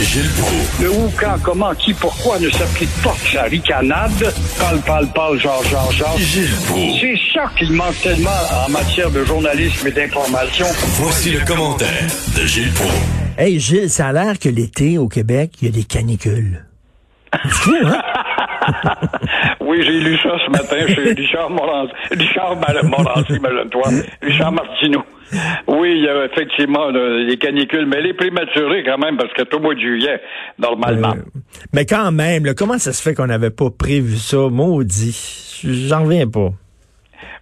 Gilles Proulx. Le où, quand, comment, qui, pourquoi ne s'applique pas que sa ricanade? Parle, parle, parle, genre, genre, genre. Gilles Proulx. C'est ça qu'il manque tellement en matière de journalisme et d'information. Voici le commentaire de Gilles Proulx. Hey Gilles, ça a l'air que l'été au Québec, il y a des canicules. C'est fou, hein? Oui, j'ai lu ça ce matin chez Richard Morancy. Richard Morancy, imagine-toi. Richard Martineau. Oui, il y a effectivement des canicules, mais les prématurées quand même, parce que tout au mois de juillet, normalement. Euh, mais quand même, là, comment ça se fait qu'on n'avait pas prévu ça? Maudit. J'en reviens pas.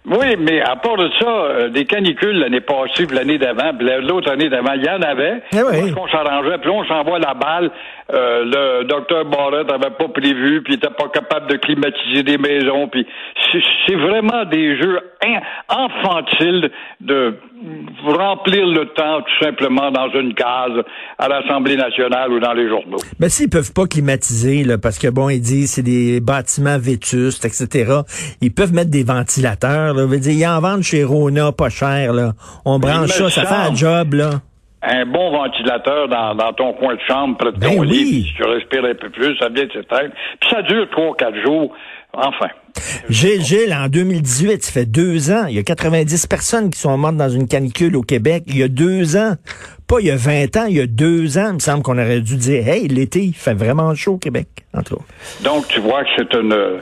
Oui, mais à part de ça, euh, des canicules l'année passée, puis l'année d'avant, puis l'autre année d'avant, il y en avait. Eh oui. Parce qu'on s'arrangeait, puis on s'envoie la balle. Euh, le docteur Barrett n'avait pas prévu, puis il était pas capable de climatiser des maisons, puis c'est- c'est vraiment des jeux in- infantiles de remplir le temps tout simplement dans une case à l'Assemblée nationale ou dans les journaux. Ben s'ils peuvent pas climatiser, là, parce que bon, ils disent c'est des bâtiments vétustes, etc. Ils peuvent mettre des ventilateurs, là. Veut dire, ils en vendent chez Rona pas cher, là. On branche ça, ça fait un job, là. Un bon ventilateur dans, dans ton coin de chambre, près de Ben ton oui. lit, puis tu respires un peu plus, ça vient de s'éteindre. Puis ça dure trois, quatre jours. Enfin. Gilles, Gilles, en 2018, ça fait deux ans, il y a 90 personnes qui sont mortes dans une canicule au Québec. Il y a deux ans. Pas il y a 20 ans, il y a deux ans, il me semble qu'on aurait dû dire, hey, l'été, il fait vraiment chaud au Québec, entre autres. Donc, tu vois que c'est une,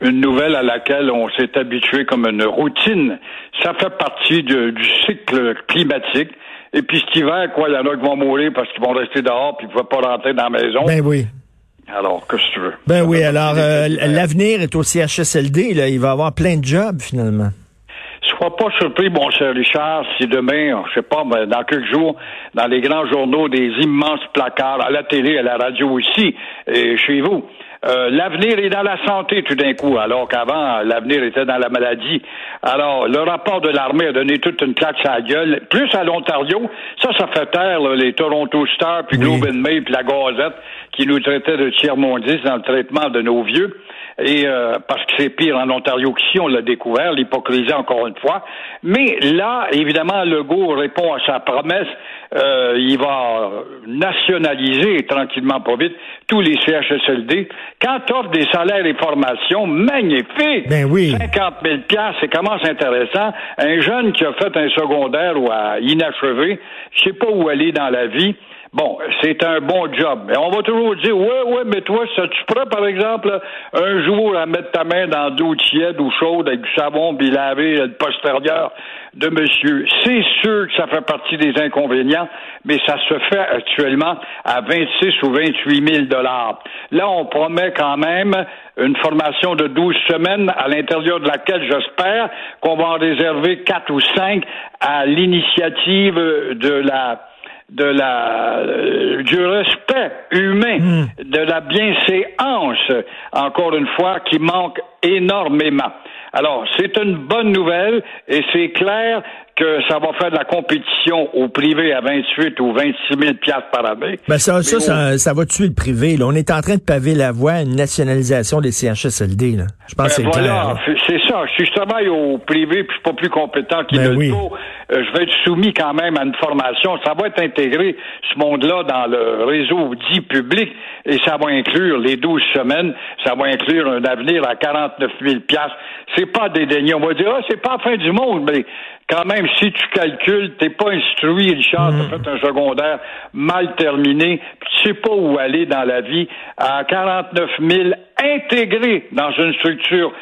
une nouvelle à laquelle on s'est habitué comme une routine. Ça fait partie du cycle climatique. Et puis cet hiver, quoi, il y en a qui vont mourir parce qu'ils vont rester dehors puis ils ne peuvent pas rentrer dans la maison. Ben oui. Alors, qu'est-ce que tu veux? Ben Ça oui, alors euh, l'avenir est au CHSLD, là. Il va avoir plein de jobs, finalement. Sois pas surpris, mon cher Richard, si demain, je sais pas, mais dans quelques jours, dans les grands journaux, des immenses placards, à la télé, à la radio aussi, et chez vous, euh, l'avenir est dans la santé tout d'un coup, alors qu'avant, l'avenir était dans la maladie. Alors, le rapport de l'armée a donné toute une claque à la gueule. Plus à l'Ontario, ça, ça fait taire là, les Toronto Stars, puis Oui. Globe and Mail, puis la Gazette, qui nous traitaient de tiers-mondistes dans le traitement de nos vieux. Et euh, parce que c'est pire en Ontario qu'ici, on l'a découvert, l'hypocrisie encore une fois. Mais là, évidemment, Legault répond à sa promesse. Euh, il va nationaliser tranquillement, pas vite, tous les CHSLD. Quand tu offres des salaires et formations magnifiques, Ben oui. 50 000 piastres, c'est comment c'est intéressant. Un jeune qui a fait un secondaire ou à inachevé, je sais pas où aller dans la vie. Bon, c'est un bon job. Mais on va toujours dire, ouais, ouais, mais toi, ça tu prêt, par exemple, un jour à mettre ta main dans d'eau tiède ou chaude avec du savon puis laver le postérieur de monsieur? C'est sûr que ça fait partie des inconvénients, mais ça se fait actuellement à 26 ou 28 000 dollars. Là, on promet quand même une formation de 12 semaines à l'intérieur de laquelle j'espère qu'on va en réserver quatre ou cinq à l'initiative de la de la euh, du respect humain, de la bienséance, encore une fois, qui manque énormément. Alors, c'est une bonne nouvelle et c'est clair que ça va faire de la compétition au privé à 28 ou 26 000 piastres par année. Ben ça, ça, ça, ça va tuer le privé. Là. On est en train de paver la voie à une nationalisation des CHSLD. Là. Je pense que Ben c'est voilà, clair. c'est- ça. Si je travaille au privé puis je suis pas plus compétent qu'il Ben le oui. euh, je vais être soumis quand même à une formation. Ça va être intégré, ce monde-là, dans le réseau dit public et ça va inclure les 12 semaines, ça va inclure un avenir à 49 000 piastres. C'est pas dédaigné. On va dire, ah, c'est pas la fin du monde, mais quand même, si tu calcules, t'es pas instruit, Richard, Mm. t'as fait un secondaire mal terminé, puis tu sais pas où aller dans la vie, à 49 000 intégrés dans une structure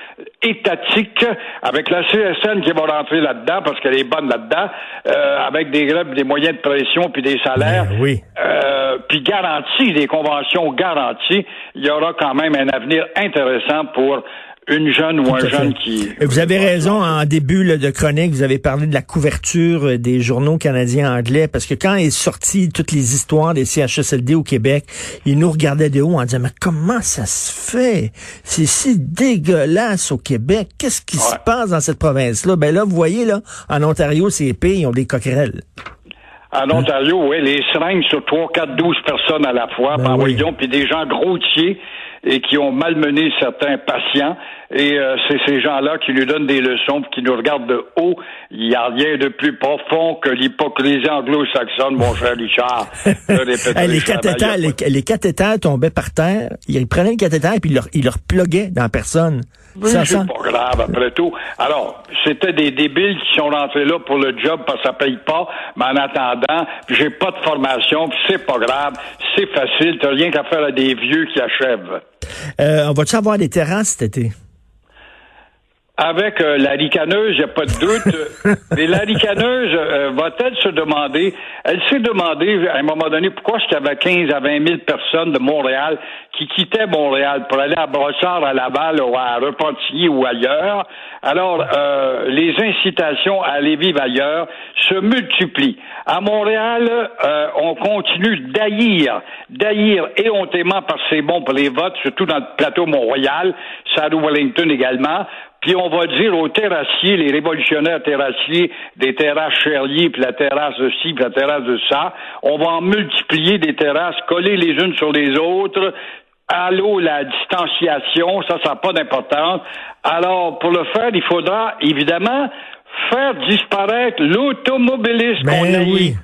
étatique, avec la CSN qui va rentrer là-dedans, parce qu'elle est bonne là-dedans, euh, avec des grèves, des moyens de pression, puis des salaires, Ben oui. euh, puis garantie, des conventions garanties, il y aura quand même un avenir intéressant pour une jeune ou un jeune qui... Vous avez raison, en début là, de chronique, vous avez parlé de la couverture euh, des journaux canadiens anglais, parce que quand est sorti toutes les histoires des CHSLD au Québec, ils nous regardaient de haut en disant, mais comment ça se fait? C'est si dégueulasse au Québec. Qu'est-ce qui se passe dans cette province-là? Ben là, vous voyez, là, en Ontario, c'est pire, ils ont des coquerelles. En Ontario, oui, les seringues sur 3, 4, 12 personnes à la fois, Ben par oui. voyons, puis des gens grossiers et qui ont malmené certains patients. Et euh, c'est ces gens-là qui nous donnent des leçons, qui nous regardent de haut. Il n'y a rien de plus profond que l'hypocrisie anglo-saxonne, mon cher Richard. Je les cathéters, les, les cathéters tombaient par terre, ils prenaient le cathéter et puis ils leur, ils leur pluguaient dans la personne. Oui, c'est pas grave, après tout. Alors, c'était des débiles qui sont rentrés là pour le job parce que ça paye pas, mais en attendant, j'ai pas de formation, c'est pas grave, c'est facile, t'as rien qu'à faire à des vieux qui achèvent. Euh, on va-tu avoir des terrasses cet été? Avec euh, la ricaneuse, il n'y a pas de doute. Mais la ricaneuse euh, va-t-elle se demander, elle s'est demandé à un moment donné pourquoi est-ce qu'il y avait 15 à 20 000 personnes de Montréal qui quittaient Montréal pour aller à Brossard, à Laval ou à Repentigny ou ailleurs? Alors, euh, les incitations à aller vivre ailleurs se multiplient. À Montréal, euh, on continue d'haïr, d'haïr éhontément parce que c'est bon pour les votes, surtout dans le plateau Mont-Royal, Saddle Wellington également. Puis on va dire aux terrassiers, les révolutionnaires terrassiers, des terrasses Cherlier, puis la terrasse de ci, puis la terrasse de ça, on va en multiplier des terrasses, coller les unes sur les autres. Allô, la distanciation, ça, ça n'a pas d'importance. Alors, pour le faire, il faudra évidemment faire disparaître l'automobiliste Ben qu'on haït. oui.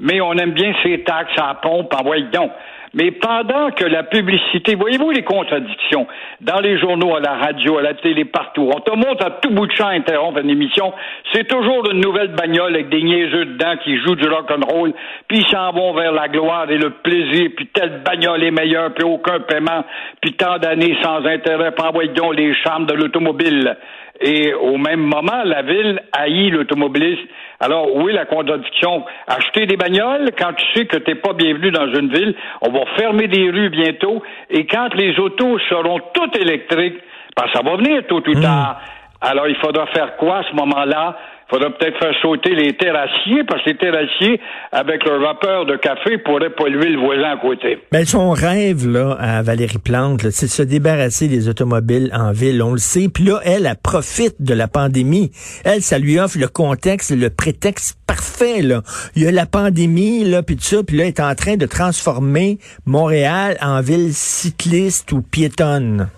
Mais on aime bien ces taxes à la pompe, envoyez donc. Mais pendant que la publicité, voyez-vous les contradictions? Dans les journaux, à la radio, à la télé, partout. On te montre à tout bout de champ interrompre une émission. C'est toujours une nouvelle bagnole avec des niaiseux dedans qui jouent du rock and roll, puis s'en vont vers la gloire et le plaisir, puis telle bagnole est meilleure, puis aucun paiement, puis tant d'années sans intérêt, puis envoyez donc les charmes de l'automobile. Et au même moment, la ville haït l'automobiliste. Alors, oui, la contradiction? Acheter des bagnoles quand tu sais que tu n'es pas bienvenu dans une ville. On va fermer des rues bientôt. Et quand les autos seront toutes électriques, que ça va venir tôt ou tard. Alors, il faudra faire quoi à ce moment-là? Faudra peut-être faire sauter les terrassiers, parce que les terrassiers, avec leur vapeur de café, pourraient polluer le voisin à côté. Ben, son rêve, là, à Valérie Plante, c'est de se débarrasser des automobiles en ville. On le sait. Puis là, elle, elle profite de la pandémie. Elle, ça lui offre le contexte, le prétexte parfait, là. Il y a la pandémie, là, puis tout ça. Puis là, elle est en train de transformer Montréal en ville cycliste ou piétonne.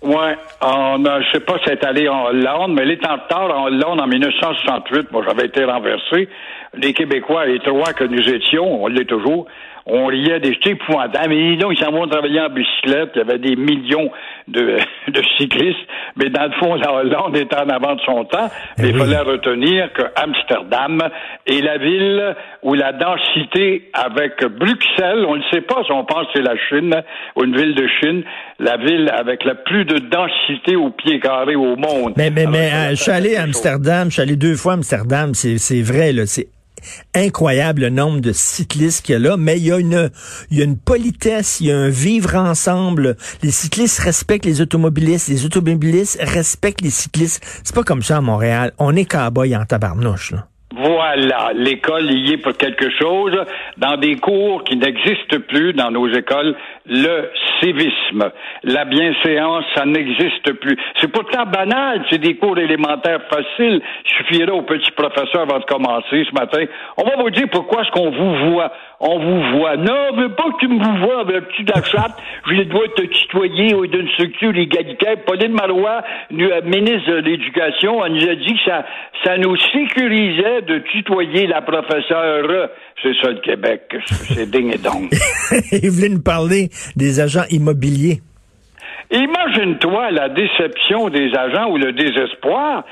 Ouais, on a, je sais pas si c'est allé en Hollande, mais elle est en retard en Hollande en 1968. Moi, j'avais été renversé. Les Québécois, les trois que nous étions, on l'est toujours, on riait des jetés épouvantables. Mais donc, ils s'en vont travailler en bicyclette. Il y avait des millions de, de cyclistes. Mais dans le fond, la Hollande était en avant de son temps. Mais il oui. fallait retenir que Amsterdam est la ville où la densité avec Bruxelles, on ne sait pas si on pense que c'est la Chine ou une ville de Chine, la ville avec la plus de densité au pied carré au monde. Mais, mais, Alors, mais euh, je suis allé à. Amsterdam, je suis allé deux fois à Amsterdam, c'est c'est vrai, là, c'est incroyable le nombre de cyclistes qu'il y a là, mais il y a une politesse, il y a un vivre ensemble. Les cyclistes respectent les automobilistes, les automobilistes respectent les cyclistes. C'est pas comme ça à Montréal. On est cow-boy en tabarnouche, là. Voilà, l'école y est pour quelque chose. Dans des cours qui n'existent plus dans nos écoles, le civisme, la bienséance, ça n'existe plus. C'est pourtant banal, c'est des cours élémentaires faciles. Il suffirait au petit professeur avant de commencer ce matin. On va vous dire pourquoi est-ce qu'on vous voit. On vous voit. Non, je veux pas que tu me vois avec le petit de la chatte. Je dois te tutoyer au- d'une structure égalitaire. Pauline Marois, euh, ministre de l'Éducation, nous a dit que ça, ça nous sécurisait de tutoyer la professeure. C'est ça le Québec. C'est digne et donc. Il voulait nous parler des agents immobiliers. Imagine-toi la déception des agents ou le désespoir.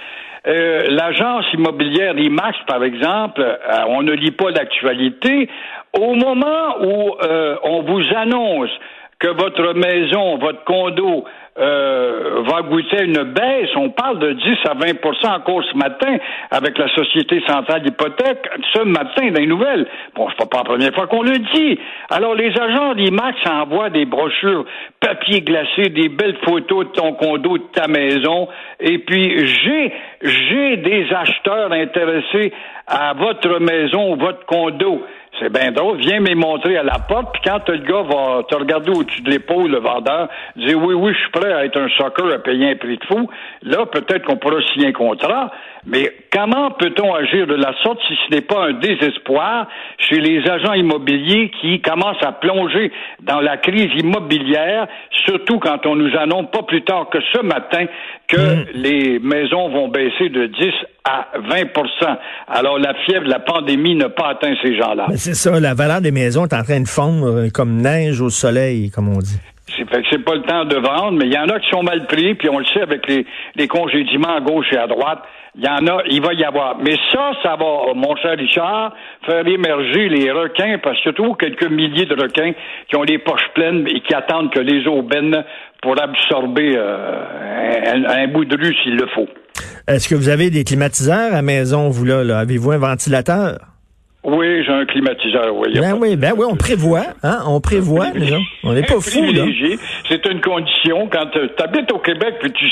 Euh, L'agence immobilière IMAX, par exemple, euh, on ne lit pas l'actualité. Au moment où euh, on vous annonce que votre maison, votre condo euh, va goûter une baisse, on parle de 10 à 20% encore ce matin avec la Société centrale d'hypothèque, ce matin dans les nouvelles. Bon, c'est pas la première fois qu'on le dit. Alors, les agents d'IMAX envoient des brochures papier glacé, des belles photos de ton condo, de ta maison, et puis j'ai, j'ai des acheteurs intéressés à votre maison votre condo. C'est bien drôle. Viens me montrer à la porte, puis quand le gars va te regarder au-dessus de l'épaule, le vendeur, dire oui, oui, je suis prêt à être un soccer à payer un prix de fou, là, peut-être qu'on pourra signer un contrat. Mais comment peut-on agir de la sorte si ce n'est pas un désespoir chez les agents immobiliers qui commencent à plonger dans la crise immobilière, surtout quand on nous annonce pas plus tard que ce matin que Mm. les maisons vont baisser de 10 à 20% Alors la fièvre de la pandémie n'a pas atteint ces gens-là. C'est ça, la valeur des maisons est en train de fondre euh, comme neige au soleil, comme on dit. C'est fait que c'est pas le temps de vendre, mais il y en a qui sont mal pris, puis on le sait avec les, les congédiements à gauche et à droite. Il y en a, il va y avoir. Mais ça, ça va, mon cher Richard, faire émerger les requins, parce a toujours quelques milliers de requins qui ont les poches pleines et qui attendent que les aubaines pour absorber euh, un, un bout de rue s'il le faut. Est-ce que vous avez des climatiseurs à maison, vous là? là? Avez-vous un ventilateur? Oui, j'ai un climatiseur, oui. Ben oui, ben oui, on prévoit, hein? On prévoit, déjà. On n'est pas fous, là. C'est une condition quand tu habites au Québec puis tu